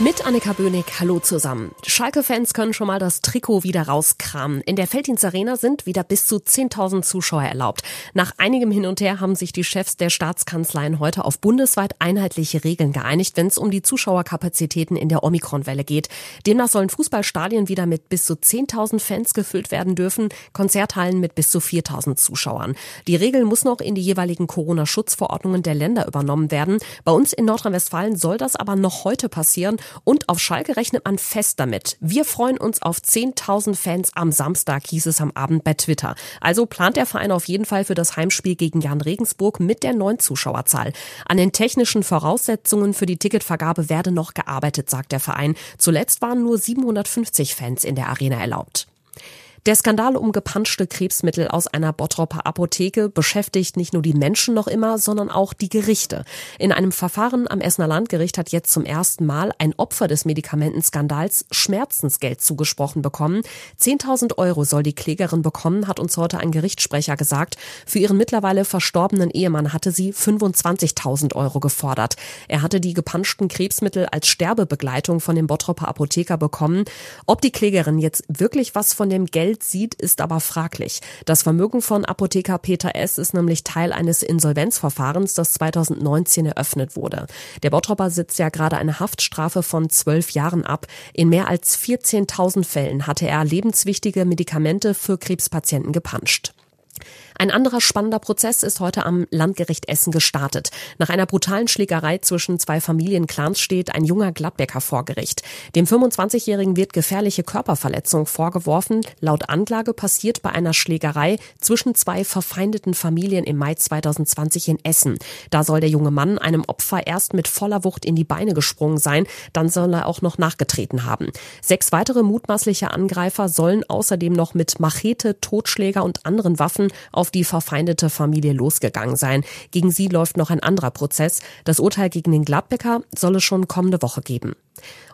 Mit Annika Böhnig, hallo zusammen. Schalke-Fans können schon mal das Trikot wieder rauskramen. In der Felddienst Arena sind wieder bis zu 10.000 Zuschauer erlaubt. Nach einigem Hin und Her haben sich die Chefs der Staatskanzleien heute auf bundesweit einheitliche Regeln geeinigt, wenn es um die Zuschauerkapazitäten in der Omikron-Welle geht. Demnach sollen Fußballstadien wieder mit bis zu 10.000 Fans gefüllt werden dürfen, Konzerthallen mit bis zu 4.000 Zuschauern. Die Regel muss noch in die jeweiligen Corona-Schutzverordnungen der Länder übernommen werden. Bei uns in Nordrhein-Westfalen soll das aber noch heute passieren. Und auf Schalke rechnet man fest damit. Wir freuen uns auf 10.000 Fans am Samstag, hieß es am Abend bei Twitter. Also plant der Verein auf jeden Fall für das Heimspiel gegen Jan Regensburg mit der neuen Zuschauerzahl. An den technischen Voraussetzungen für die Ticketvergabe werde noch gearbeitet, sagt der Verein. Zuletzt waren nur 750 Fans in der Arena erlaubt. Der Skandal um gepanschte Krebsmittel aus einer Bottropper Apotheke beschäftigt nicht nur die Menschen noch immer, sondern auch die Gerichte. In einem Verfahren am Essener Landgericht hat jetzt zum ersten Mal ein Opfer des Medikamentenskandals Schmerzensgeld zugesprochen bekommen. 10.000 Euro soll die Klägerin bekommen, hat uns heute ein Gerichtssprecher gesagt. Für ihren mittlerweile verstorbenen Ehemann hatte sie 25.000 Euro gefordert. Er hatte die gepanschten Krebsmittel als Sterbebegleitung von dem Bottropper Apotheker bekommen. Ob die Klägerin jetzt wirklich was von dem Geld Geld sieht, ist aber fraglich. Das Vermögen von Apotheker Peter S. ist nämlich Teil eines Insolvenzverfahrens, das 2019 eröffnet wurde. Der Bottropper sitzt ja gerade eine Haftstrafe von zwölf Jahren ab. In mehr als 14.000 Fällen hatte er lebenswichtige Medikamente für Krebspatienten gepanscht. Ein anderer spannender Prozess ist heute am Landgericht Essen gestartet. Nach einer brutalen Schlägerei zwischen zwei Familienclans steht ein junger Gladbecker vor Gericht. Dem 25-Jährigen wird gefährliche Körperverletzung vorgeworfen. Laut Anklage passiert bei einer Schlägerei zwischen zwei verfeindeten Familien im Mai 2020 in Essen. Da soll der junge Mann einem Opfer erst mit voller Wucht in die Beine gesprungen sein, dann soll er auch noch nachgetreten haben. Sechs weitere mutmaßliche Angreifer sollen außerdem noch mit Machete, Totschläger und anderen Waffen auf auf die verfeindete Familie losgegangen sein. Gegen sie läuft noch ein anderer Prozess. Das Urteil gegen den Gladbecker soll es schon kommende Woche geben.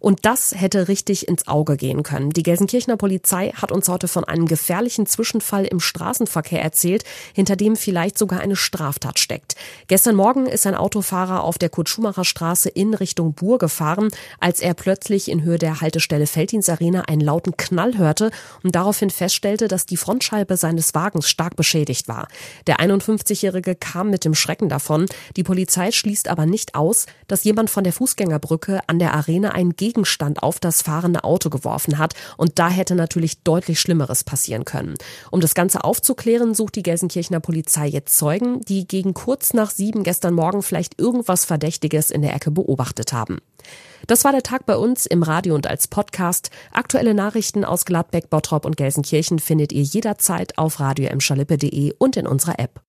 Und das hätte richtig ins Auge gehen können. Die Gelsenkirchener Polizei hat uns heute von einem gefährlichen Zwischenfall im Straßenverkehr erzählt, hinter dem vielleicht sogar eine Straftat steckt. Gestern Morgen ist ein Autofahrer auf der Kurt-Schumacher Straße in Richtung Buhr gefahren, als er plötzlich in Höhe der Haltestelle Arena einen lauten Knall hörte und daraufhin feststellte, dass die Frontscheibe seines Wagens stark beschädigt war. Der 51-Jährige kam mit dem Schrecken davon. Die Polizei schließt aber nicht aus, dass jemand von der Fußgängerbrücke an der Arena einen Gegenstand auf das fahrende Auto geworfen hat und da hätte natürlich deutlich Schlimmeres passieren können. Um das Ganze aufzuklären, sucht die Gelsenkirchener Polizei jetzt Zeugen, die gegen kurz nach sieben gestern Morgen vielleicht irgendwas Verdächtiges in der Ecke beobachtet haben. Das war der Tag bei uns im Radio und als Podcast. Aktuelle Nachrichten aus Gladbeck, Bottrop und Gelsenkirchen findet ihr jederzeit auf radio und in unserer App.